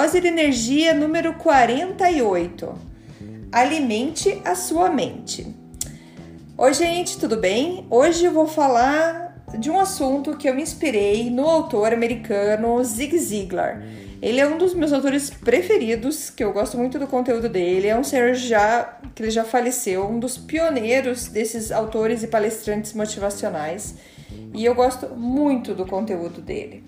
Dose de energia número 48. Alimente a sua mente. Oi, gente, tudo bem? Hoje eu vou falar de um assunto que eu me inspirei no autor americano Zig Ziglar. Ele é um dos meus autores preferidos, que eu gosto muito do conteúdo dele. É um senhor já que ele já faleceu, um dos pioneiros desses autores e palestrantes motivacionais. E eu gosto muito do conteúdo dele.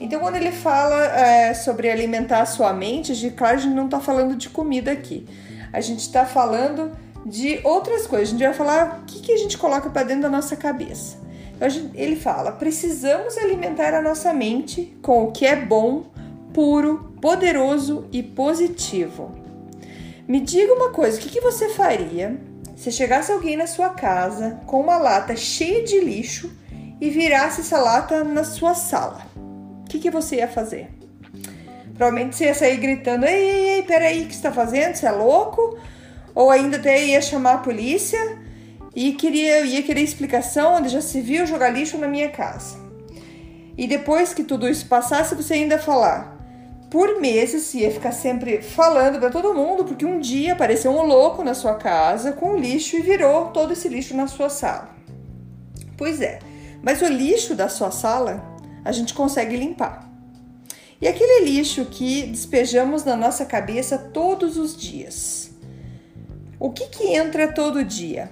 Então, quando ele fala é, sobre alimentar a sua mente, de claro, a gente não está falando de comida aqui. A gente está falando de outras coisas. A gente vai falar o que, que a gente coloca para dentro da nossa cabeça. Então, gente, ele fala: precisamos alimentar a nossa mente com o que é bom, puro, poderoso e positivo. Me diga uma coisa: o que, que você faria se chegasse alguém na sua casa com uma lata cheia de lixo e virasse essa lata na sua sala? Que, que você ia fazer? Provavelmente você ia sair gritando: Ei, ei, ei, peraí, o que você está fazendo? Você é louco? Ou ainda até ia chamar a polícia e queria, ia querer explicação onde já se viu jogar lixo na minha casa. E depois que tudo isso passasse, você ainda falar. Por meses ia ficar sempre falando para todo mundo, porque um dia apareceu um louco na sua casa com lixo e virou todo esse lixo na sua sala. Pois é, mas o lixo da sua sala a gente consegue limpar. E aquele lixo que despejamos na nossa cabeça todos os dias? O que, que entra todo dia?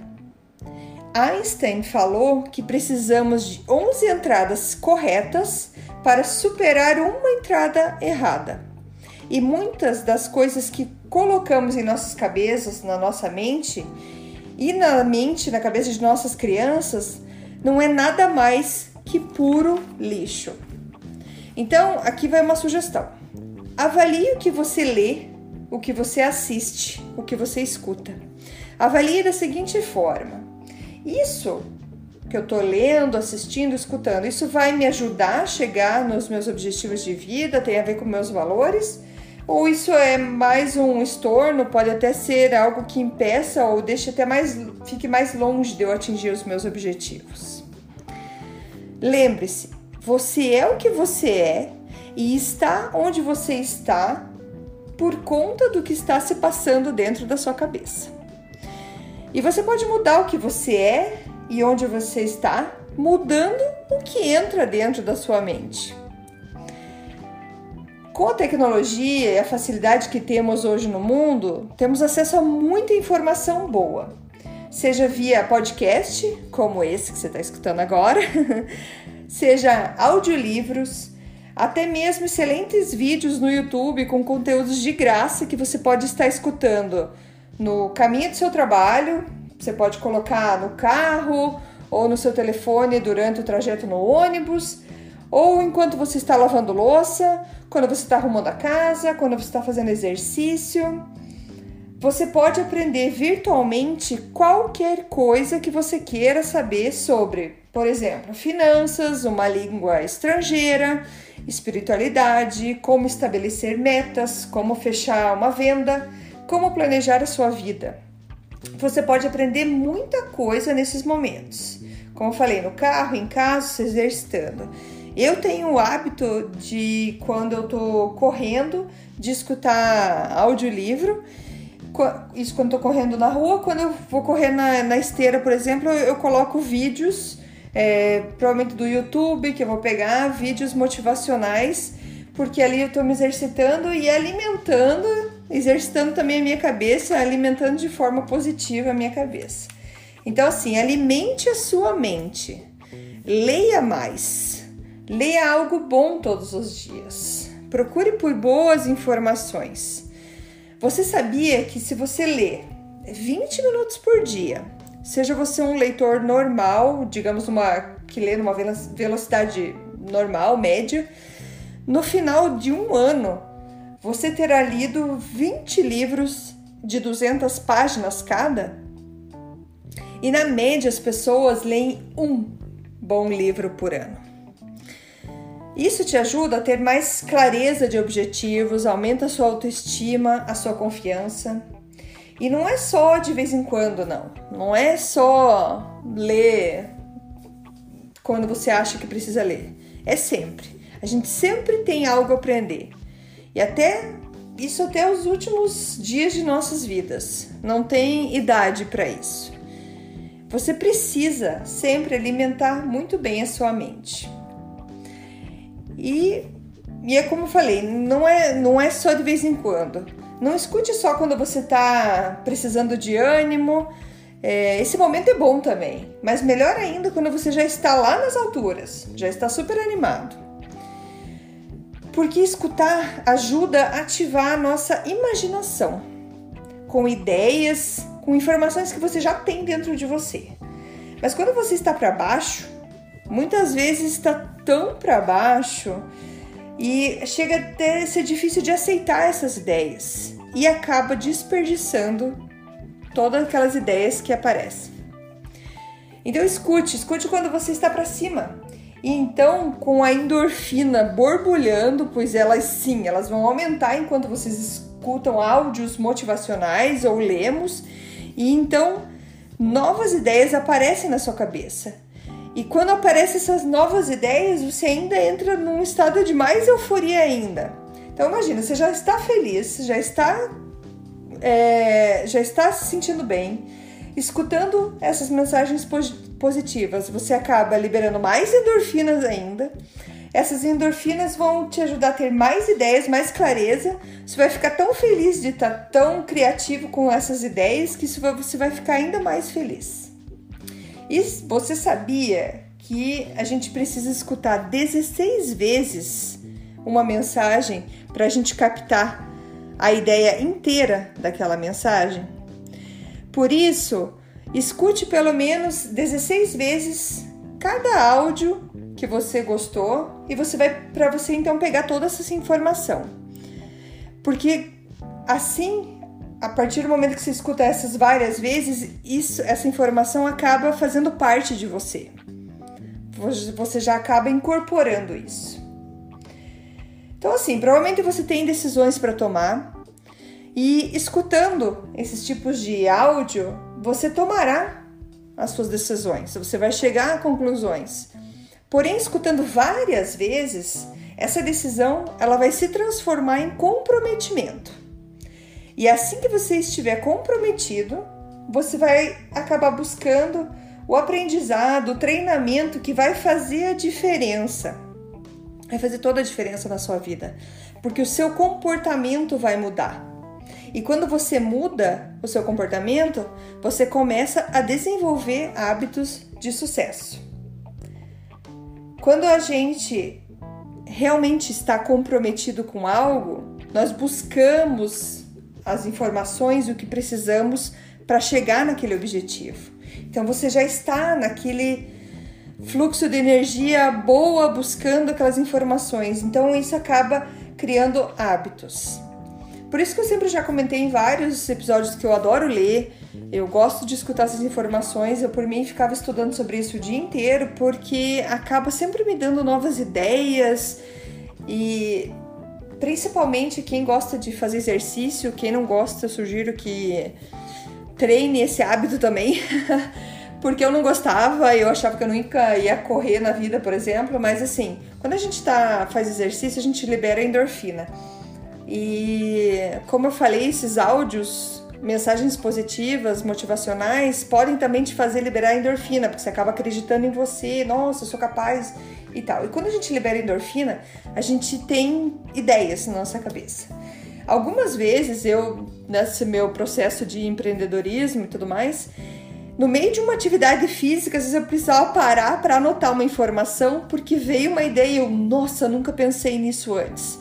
Einstein falou que precisamos de 11 entradas corretas para superar uma entrada errada. E muitas das coisas que colocamos em nossas cabeças, na nossa mente e na mente, na cabeça de nossas crianças, não é nada mais que puro lixo. Então, aqui vai uma sugestão. Avalie o que você lê, o que você assiste, o que você escuta. Avalie da seguinte forma: isso que eu estou lendo, assistindo, escutando, isso vai me ajudar a chegar nos meus objetivos de vida, tem a ver com meus valores? Ou isso é mais um estorno, pode até ser algo que impeça ou deixe até mais fique mais longe de eu atingir os meus objetivos. Lembre-se, você é o que você é e está onde você está por conta do que está se passando dentro da sua cabeça. E você pode mudar o que você é e onde você está, mudando o que entra dentro da sua mente. Com a tecnologia e a facilidade que temos hoje no mundo, temos acesso a muita informação boa seja via podcast, como esse que você está escutando agora, seja audiolivros, até mesmo excelentes vídeos no YouTube com conteúdos de graça que você pode estar escutando no caminho do seu trabalho, você pode colocar no carro ou no seu telefone durante o trajeto no ônibus, ou enquanto você está lavando louça, quando você está arrumando a casa, quando você está fazendo exercício. Você pode aprender virtualmente qualquer coisa que você queira saber sobre, por exemplo, finanças, uma língua estrangeira, espiritualidade, como estabelecer metas, como fechar uma venda, como planejar a sua vida. Você pode aprender muita coisa nesses momentos. Como eu falei, no carro, em casa, se exercitando. Eu tenho o hábito de, quando eu tô correndo, de escutar audiolivro isso quando tô correndo na rua, quando eu vou correr na, na esteira, por exemplo, eu, eu coloco vídeos, é, provavelmente do YouTube, que eu vou pegar, vídeos motivacionais, porque ali eu tô me exercitando e alimentando, exercitando também a minha cabeça, alimentando de forma positiva a minha cabeça. Então, assim, alimente a sua mente, leia mais, leia algo bom todos os dias, procure por boas informações. Você sabia que se você ler 20 minutos por dia seja você um leitor normal, digamos uma que lê numa velocidade normal, média, no final de um ano você terá lido 20 livros de 200 páginas cada. E na média as pessoas leem um bom livro por ano. Isso te ajuda a ter mais clareza de objetivos, aumenta a sua autoestima, a sua confiança. E não é só de vez em quando, não. Não é só ler quando você acha que precisa ler. É sempre. A gente sempre tem algo a aprender. E até isso até os últimos dias de nossas vidas. Não tem idade para isso. Você precisa sempre alimentar muito bem a sua mente. E, e é como eu falei, não é, não é só de vez em quando. Não escute só quando você está precisando de ânimo. É, esse momento é bom também, mas melhor ainda quando você já está lá nas alturas, já está super animado. Porque escutar ajuda a ativar a nossa imaginação com ideias, com informações que você já tem dentro de você. Mas quando você está para baixo, muitas vezes está tão para baixo e chega até ser difícil de aceitar essas ideias e acaba desperdiçando todas aquelas ideias que aparecem. Então escute, escute quando você está para cima. E então, com a endorfina borbulhando, pois elas sim, elas vão aumentar enquanto vocês escutam áudios motivacionais ou lemos, e então novas ideias aparecem na sua cabeça. E quando aparecem essas novas ideias, você ainda entra num estado de mais euforia ainda. Então imagina, você já está feliz, já está, é, já está se sentindo bem, escutando essas mensagens positivas, você acaba liberando mais endorfinas ainda. Essas endorfinas vão te ajudar a ter mais ideias, mais clareza. Você vai ficar tão feliz de estar tão criativo com essas ideias que você vai ficar ainda mais feliz. E você sabia que a gente precisa escutar 16 vezes uma mensagem para a gente captar a ideia inteira daquela mensagem? Por isso, escute pelo menos 16 vezes cada áudio que você gostou e você vai para você então pegar toda essa informação. Porque assim a partir do momento que você escuta essas várias vezes, isso, essa informação acaba fazendo parte de você. Você já acaba incorporando isso. Então, assim, provavelmente você tem decisões para tomar e escutando esses tipos de áudio, você tomará as suas decisões, você vai chegar a conclusões. Porém, escutando várias vezes, essa decisão ela vai se transformar em comprometimento. E assim que você estiver comprometido, você vai acabar buscando o aprendizado, o treinamento que vai fazer a diferença. Vai fazer toda a diferença na sua vida, porque o seu comportamento vai mudar. E quando você muda o seu comportamento, você começa a desenvolver hábitos de sucesso. Quando a gente realmente está comprometido com algo, nós buscamos as informações e o que precisamos para chegar naquele objetivo. Então você já está naquele fluxo de energia boa buscando aquelas informações. Então isso acaba criando hábitos. Por isso que eu sempre já comentei em vários episódios que eu adoro ler, eu gosto de escutar essas informações, eu por mim ficava estudando sobre isso o dia inteiro, porque acaba sempre me dando novas ideias e principalmente quem gosta de fazer exercício, quem não gosta, eu sugiro que treine esse hábito também. porque eu não gostava, eu achava que eu nunca ia correr na vida, por exemplo, mas assim, quando a gente tá, faz exercício, a gente libera endorfina. E como eu falei, esses áudios, mensagens positivas, motivacionais, podem também te fazer liberar endorfina, porque você acaba acreditando em você, nossa, eu sou capaz e tal. E quando a gente libera endorfina, a gente tem ideias na nossa cabeça. Algumas vezes eu, nesse meu processo de empreendedorismo e tudo mais, no meio de uma atividade física, às vezes eu precisava parar para anotar uma informação porque veio uma ideia e eu, nossa, nunca pensei nisso antes.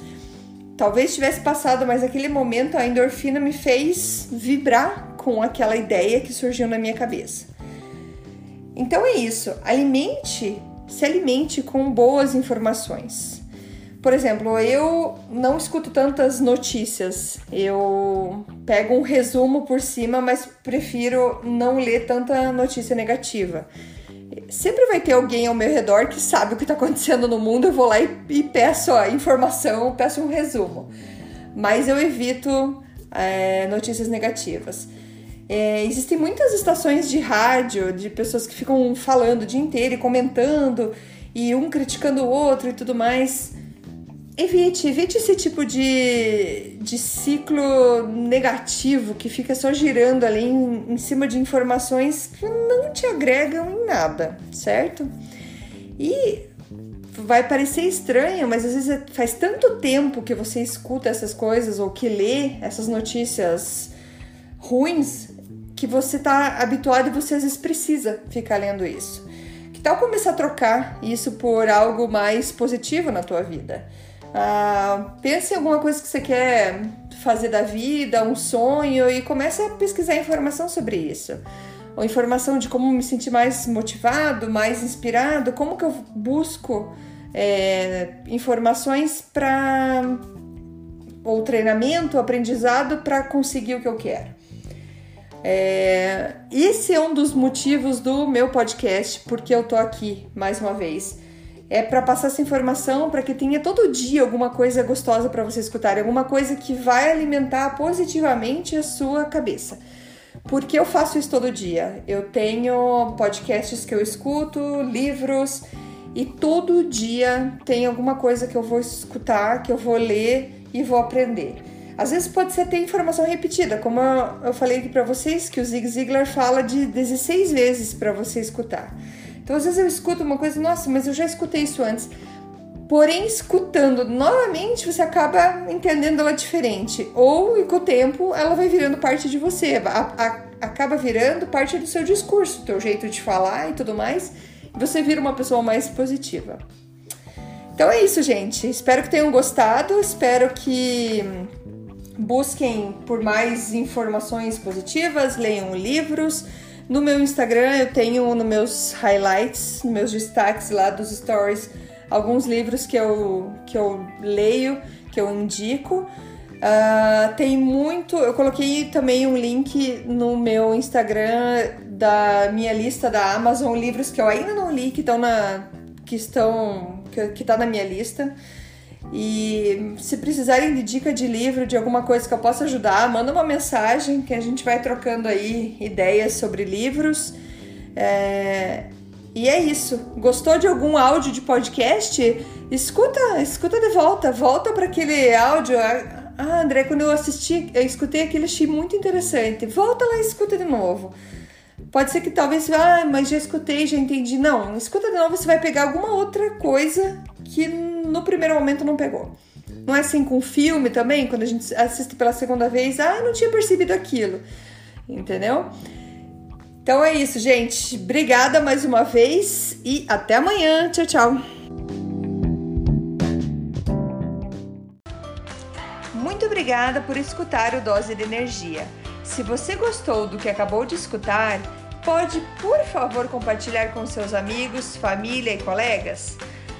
Talvez tivesse passado, mas naquele momento a endorfina me fez vibrar com aquela ideia que surgiu na minha cabeça. Então é isso, alimente, se alimente com boas informações. Por exemplo, eu não escuto tantas notícias. Eu pego um resumo por cima, mas prefiro não ler tanta notícia negativa. Sempre vai ter alguém ao meu redor que sabe o que está acontecendo no mundo. Eu vou lá e, e peço a informação, peço um resumo. Mas eu evito é, notícias negativas. É, existem muitas estações de rádio de pessoas que ficam falando o dia inteiro e comentando e um criticando o outro e tudo mais evite, evite esse tipo de, de ciclo negativo que fica só girando ali em, em cima de informações que não te agregam em nada, certo? E vai parecer estranho, mas às vezes faz tanto tempo que você escuta essas coisas ou que lê essas notícias ruins que você tá habituado e você às vezes precisa ficar lendo isso. Que tal começar a trocar isso por algo mais positivo na tua vida? Ah, pense em alguma coisa que você quer fazer da vida, um sonho e comece a pesquisar informação sobre isso. Ou informação de como me sentir mais motivado, mais inspirado, como que eu busco é, informações para ou treinamento, aprendizado para conseguir o que eu quero. É, esse é um dos motivos do meu podcast, porque eu tô aqui mais uma vez é para passar essa informação para que tenha todo dia alguma coisa gostosa para você escutar, alguma coisa que vai alimentar positivamente a sua cabeça. Porque eu faço isso todo dia. Eu tenho podcasts que eu escuto, livros e todo dia tem alguma coisa que eu vou escutar, que eu vou ler e vou aprender. Às vezes pode ser ter informação repetida, como eu falei aqui para vocês que o Zig Ziglar fala de 16 vezes para você escutar. Então, às vezes eu escuto uma coisa, nossa, mas eu já escutei isso antes. Porém, escutando novamente, você acaba entendendo ela diferente. Ou, com o tempo, ela vai virando parte de você. A, a, acaba virando parte do seu discurso, teu jeito de falar e tudo mais. E você vira uma pessoa mais positiva. Então é isso, gente. Espero que tenham gostado. Espero que busquem por mais informações positivas, leiam livros. No meu Instagram eu tenho nos meus highlights, nos meus destaques lá dos stories, alguns livros que eu, que eu leio, que eu indico. Uh, tem muito. Eu coloquei também um link no meu Instagram da minha lista da Amazon livros que eu ainda não li, que estão na. que estão. que, que tá na minha lista. E se precisarem de dica de livro, de alguma coisa que eu possa ajudar, manda uma mensagem que a gente vai trocando aí ideias sobre livros. É... E é isso. Gostou de algum áudio de podcast? Escuta, escuta de volta, volta para aquele áudio. Ah, André, quando eu assisti, eu escutei aquele, achei muito interessante. Volta lá e escuta de novo. Pode ser que talvez, ah, mas já escutei, já entendi. Não, escuta de novo, você vai pegar alguma outra coisa que no primeiro momento não pegou. Não é assim com filme também, quando a gente assiste pela segunda vez, ah, não tinha percebido aquilo. Entendeu? Então é isso, gente. Obrigada mais uma vez e até amanhã. Tchau, tchau. Muito obrigada por escutar o Dose de Energia. Se você gostou do que acabou de escutar, pode, por favor, compartilhar com seus amigos, família e colegas?